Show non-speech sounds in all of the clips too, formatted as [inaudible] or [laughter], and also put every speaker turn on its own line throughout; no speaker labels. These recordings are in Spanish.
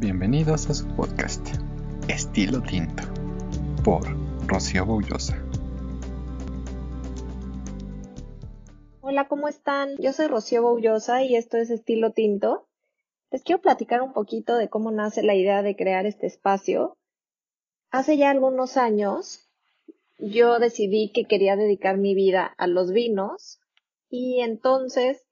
Bienvenidos a su podcast, Estilo Tinto, por Rocío Boullosa.
Hola, ¿cómo están? Yo soy Rocío Boullosa y esto es Estilo Tinto. Les quiero platicar un poquito de cómo nace la idea de crear este espacio. Hace ya algunos años yo decidí que quería dedicar mi vida a los vinos y entonces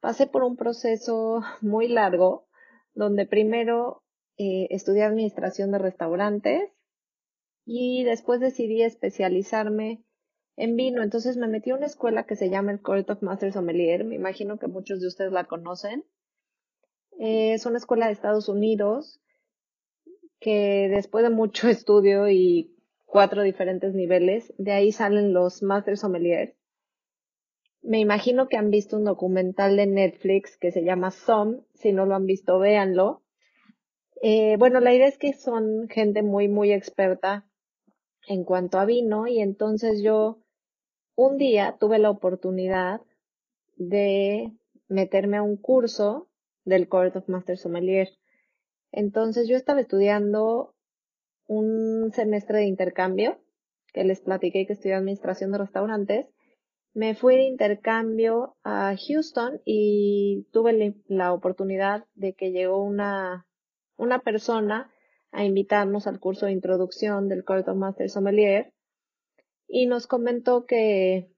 pasé por un proceso [laughs] muy largo donde primero eh, estudié administración de restaurantes y después decidí especializarme en vino. Entonces me metí a una escuela que se llama el Court of Masters Sommelier. Me imagino que muchos de ustedes la conocen. Eh, es una escuela de Estados Unidos que después de mucho [laughs] estudio y cuatro diferentes niveles, de ahí salen los Masters Sommeliers. Me imagino que han visto un documental de Netflix que se llama Some. Si no lo han visto, véanlo. Eh, bueno, la idea es que son gente muy, muy experta en cuanto a vino y entonces yo un día tuve la oportunidad de meterme a un curso del Court of Master Sommelier. Entonces yo estaba estudiando un semestre de intercambio, que les platiqué que estudié administración de restaurantes. Me fui de intercambio a Houston y tuve la oportunidad de que llegó una, una persona a invitarnos al curso de introducción del Court of Master Sommelier y nos comentó que,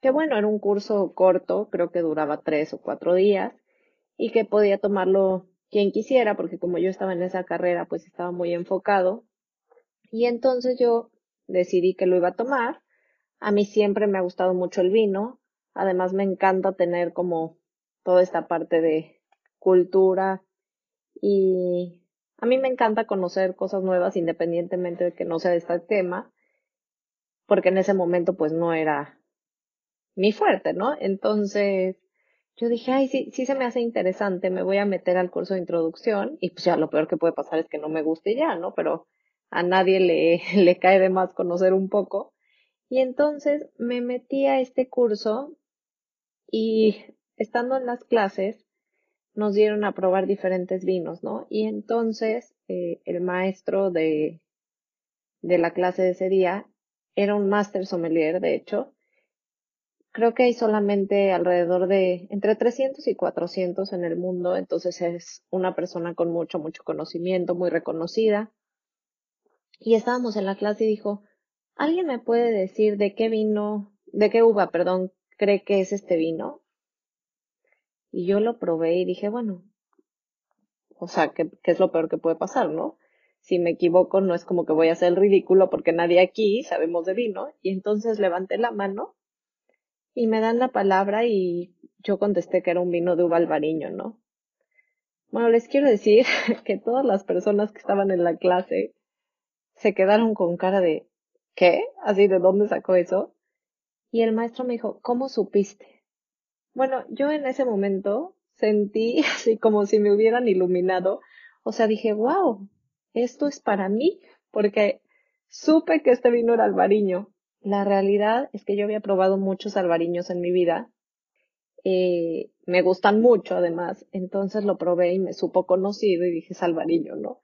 que bueno, era un curso corto, creo que duraba tres o cuatro días y que podía tomarlo quien quisiera, porque como yo estaba en esa carrera, pues estaba muy enfocado. Y entonces yo decidí que lo iba a tomar. A mí siempre me ha gustado mucho el vino. Además me encanta tener como toda esta parte de cultura y a mí me encanta conocer cosas nuevas independientemente de que no sea de este tema, porque en ese momento pues no era mi fuerte, ¿no? Entonces, yo dije, ay, sí, sí se me hace interesante, me voy a meter al curso de introducción y pues ya lo peor que puede pasar es que no me guste ya, ¿no? Pero a nadie le, [laughs] le cae de más conocer un poco. Y entonces me metí a este curso y estando en las clases nos dieron a probar diferentes vinos, ¿no? Y entonces eh, el maestro de, de la clase de ese día era un máster sommelier, de hecho, creo que hay solamente alrededor de entre 300 y 400 en el mundo, entonces es una persona con mucho, mucho conocimiento, muy reconocida. Y estábamos en la clase y dijo, ¿alguien me puede decir de qué vino, de qué uva, perdón, cree que es este vino? Y yo lo probé y dije, bueno, o sea, ¿qué, qué es lo peor que puede pasar, no? Si me equivoco, no es como que voy a hacer ridículo porque nadie aquí sabemos de vino. Y entonces levanté la mano y me dan la palabra y yo contesté que era un vino de uva albariño, ¿no? Bueno, les quiero decir [laughs] que todas las personas que estaban en la clase se quedaron con cara de ¿qué? Así, ¿de dónde sacó eso? Y el maestro me dijo, ¿cómo supiste? Bueno, yo en ese momento sentí [laughs] así como si me hubieran iluminado. O sea, dije, wow, esto es para mí, porque supe que este vino era albariño. La realidad es que yo había probado muchos albariños en mi vida. Eh, me gustan mucho, además. Entonces lo probé y me supo conocido y dije, es albariño, ¿no?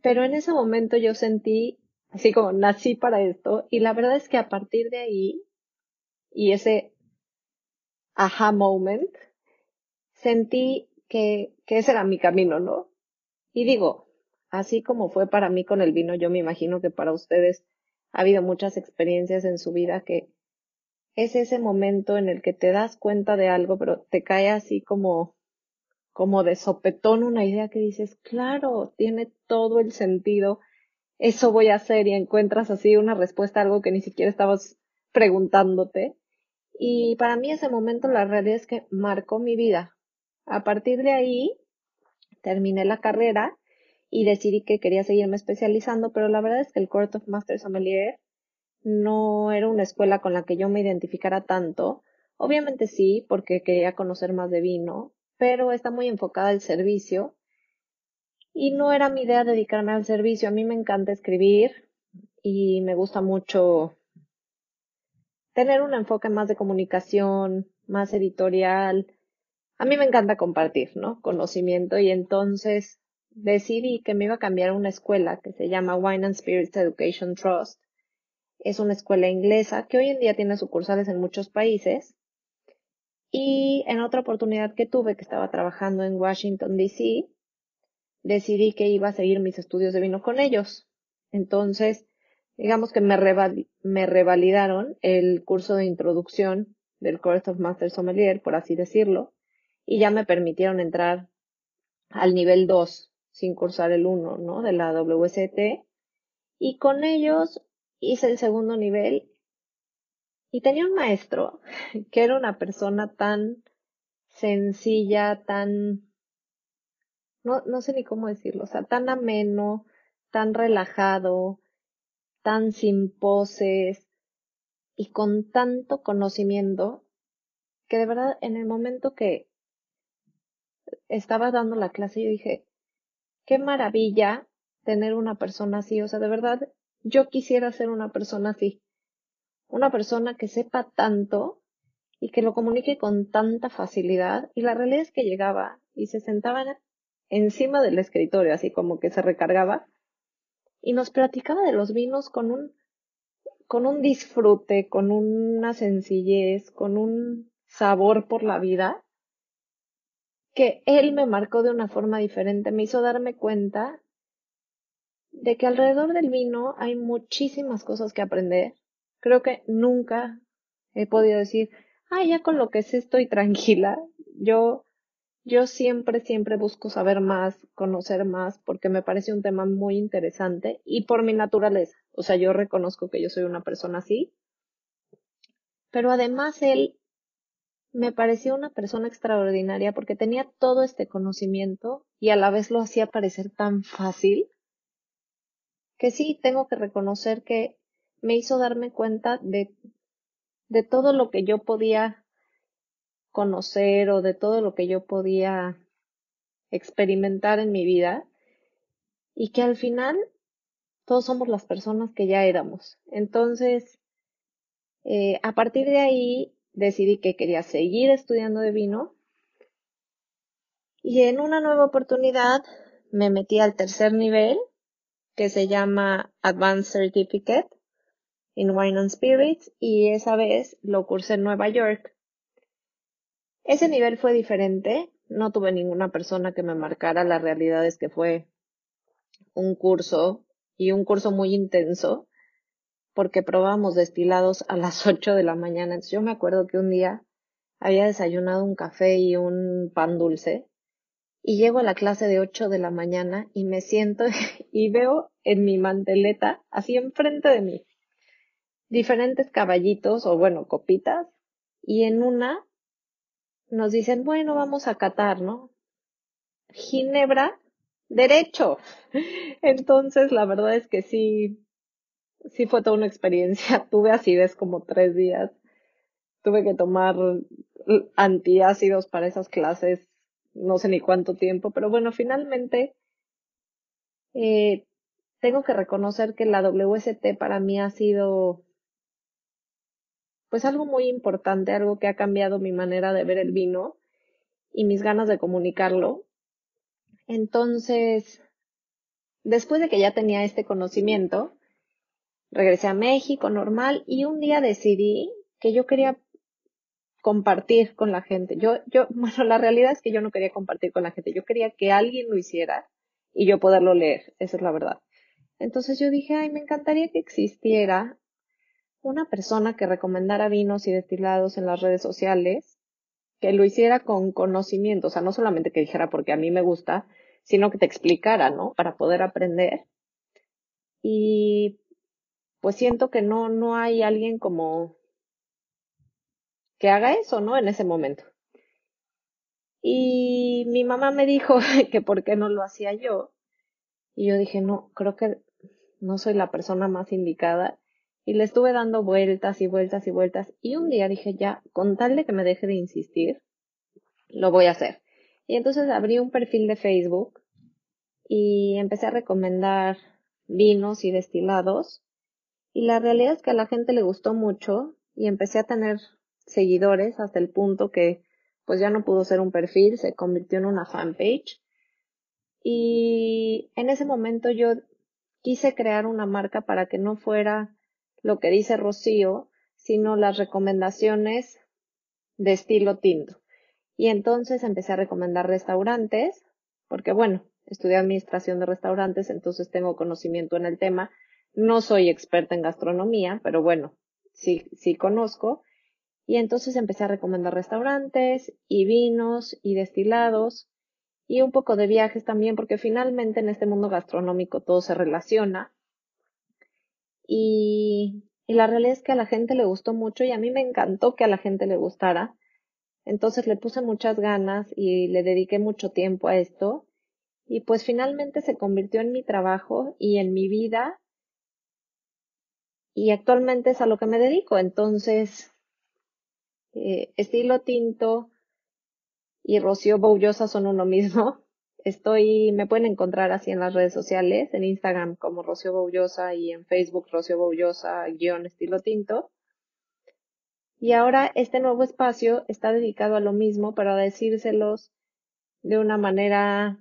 Pero en ese momento yo sentí, así como nací para esto. Y la verdad es que a partir de ahí, y ese aha moment, sentí que, que ese era mi camino, ¿no? Y digo, así como fue para mí con el vino, yo me imagino que para ustedes ha habido muchas experiencias en su vida que es ese momento en el que te das cuenta de algo, pero te cae así como, como de sopetón una idea que dices, claro, tiene todo el sentido, eso voy a hacer y encuentras así una respuesta a algo que ni siquiera estabas preguntándote. Y para mí ese momento la realidad es que marcó mi vida. A partir de ahí terminé la carrera y decidí que quería seguirme especializando, pero la verdad es que el Court of Master Sommelier no era una escuela con la que yo me identificara tanto. Obviamente sí, porque quería conocer más de vino, pero está muy enfocada al servicio y no era mi idea dedicarme al servicio. A mí me encanta escribir y me gusta mucho tener un enfoque más de comunicación, más editorial. A mí me encanta compartir, ¿no? Conocimiento y entonces decidí que me iba a cambiar a una escuela que se llama Wine and Spirits Education Trust. Es una escuela inglesa que hoy en día tiene sucursales en muchos países. Y en otra oportunidad que tuve, que estaba trabajando en Washington, D.C., decidí que iba a seguir mis estudios de vino con ellos. Entonces, digamos que me, me revalidaron el curso de introducción del Course of Master Sommelier, por así decirlo, y ya me permitieron entrar al nivel 2 sin cursar el 1, ¿no? De la WST. Y con ellos hice el segundo nivel y tenía un maestro [laughs] que era una persona tan sencilla, tan, no, no sé ni cómo decirlo, o sea, tan ameno, tan relajado, tan sin poses y con tanto conocimiento que de verdad en el momento que estaba dando la clase yo dije, qué maravilla tener una persona así, o sea, de verdad yo quisiera ser una persona así, una persona que sepa tanto y que lo comunique con tanta facilidad. Y la realidad es que llegaba y se sentaba encima del escritorio, así como que se recargaba y nos platicaba de los vinos con un, con un disfrute, con una sencillez, con un sabor por la vida, que él me marcó de una forma diferente, me hizo darme cuenta de que alrededor del vino hay muchísimas cosas que aprender. Creo que nunca he podido decir, ah, ya con lo que sé estoy [laughs] tranquila. Yo yo siempre, siempre busco saber más, conocer más, porque me parece un tema muy interesante y por mi naturaleza. O sea, yo reconozco que yo soy una persona así. Pero además él me pareció una persona extraordinaria porque tenía todo este conocimiento y a la vez lo hacía parecer tan fácil que sí tengo que reconocer que me hizo darme cuenta de, de todo lo que yo podía conocer o de todo lo que yo podía experimentar en mi vida y que al final todos somos las personas que ya éramos. Entonces, eh, a partir de ahí decidí que quería seguir estudiando de vino y en una nueva oportunidad me metí al tercer nivel que se llama Advanced Certificate in Wine and Spirits y esa vez lo cursé en Nueva York. Ese nivel fue diferente, no tuve ninguna persona que me marcara, la realidad es que fue un curso y un curso muy intenso porque probamos destilados a las [laughs] 8 de la mañana. Yo me acuerdo que un día había desayunado un café y un pan dulce y llego a la clase de 8 de la mañana y me siento [laughs] y veo en mi manteleta, así enfrente de mí, diferentes caballitos o bueno, copitas y en una nos dicen, bueno, vamos a catar, ¿no? Ginebra, derecho. [laughs] Entonces, la verdad es que sí, sí fue toda una experiencia. [laughs] Tuve acidez como tres días. Tuve que tomar antiácidos para esas clases, no sé ni cuánto tiempo, pero bueno, finalmente eh, tengo que reconocer que la WST para mí ha sido pues algo muy importante, algo que ha cambiado mi manera de ver el vino y mis ganas de comunicarlo. Entonces, después de que ya tenía este conocimiento, regresé a México normal y un día decidí que yo quería compartir con la gente. Yo, yo, [laughs] bueno, la realidad es que yo no quería compartir con la gente, yo quería que alguien lo hiciera y yo poderlo leer, esa es la verdad. Entonces yo dije, ay, me encantaría que existiera una persona que recomendara vinos y destilados en las redes sociales, que lo hiciera con conocimiento, o sea, no solamente que dijera porque a mí me gusta, sino que te explicara, ¿no? Para poder aprender. Y pues siento que no, no hay alguien como que haga eso, ¿no? En ese momento. Y mi mamá me dijo [laughs] que por qué no lo hacía yo. Y yo dije, no, creo que no soy la persona más indicada. Y le estuve dando vueltas y vueltas y vueltas. Y un día dije, ya, con tal de que me deje de insistir, lo voy a hacer. Y entonces abrí un perfil de Facebook y empecé a recomendar vinos y destilados. Y la realidad es que a la gente le gustó mucho y empecé a tener seguidores hasta el punto que pues ya no pudo ser un perfil, se convirtió en una fanpage. Y en ese momento yo quise crear una marca para que no fuera lo que dice Rocío, sino las recomendaciones de estilo tinto. Y entonces empecé a recomendar restaurantes, porque bueno, estudié administración de restaurantes, entonces tengo conocimiento en el tema. No soy experta en gastronomía, pero bueno, sí, sí conozco. Y entonces empecé a recomendar restaurantes y vinos y destilados y un poco de viajes también, porque finalmente en este mundo gastronómico todo se relaciona. Y, la realidad es que a la gente le gustó mucho y a mí me encantó que a la gente le gustara. Entonces le puse muchas ganas y le dediqué mucho tiempo a esto. Y pues finalmente se convirtió en mi trabajo y en mi vida. Y actualmente es a lo que me dedico. Entonces, eh, estilo tinto y Rocío Boullosa son uno mismo. Estoy, me pueden encontrar así en las redes sociales, en Instagram como Rocío Boullosa y en Facebook Rocío Boullosa guion estilo tinto. Y ahora este nuevo espacio está dedicado a lo mismo, para decírselos de una manera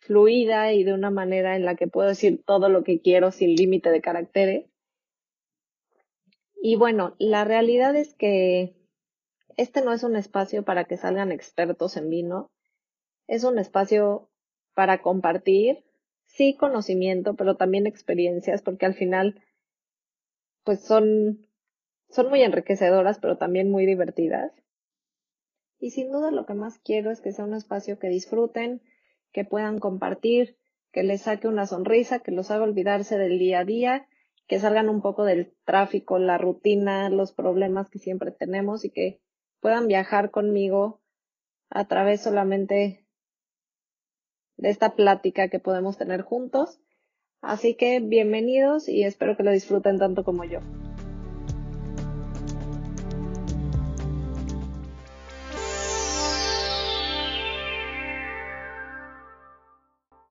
fluida y de una manera en la que puedo decir todo lo que quiero sin límite de caracteres. Y bueno, la realidad es que este no es un espacio para que salgan expertos en vino, es un espacio para compartir, sí conocimiento, pero también experiencias, porque al final, pues son son muy enriquecedoras, pero también muy divertidas. Y sin duda lo que más quiero es que sea un espacio que disfruten, que puedan compartir, que les saque una sonrisa, que los haga olvidarse del día a día, que salgan un poco del tráfico, la rutina, los problemas que siempre tenemos y que puedan viajar conmigo a través solamente de esta plática que podemos tener juntos. Así que bienvenidos y espero que lo disfruten tanto como yo.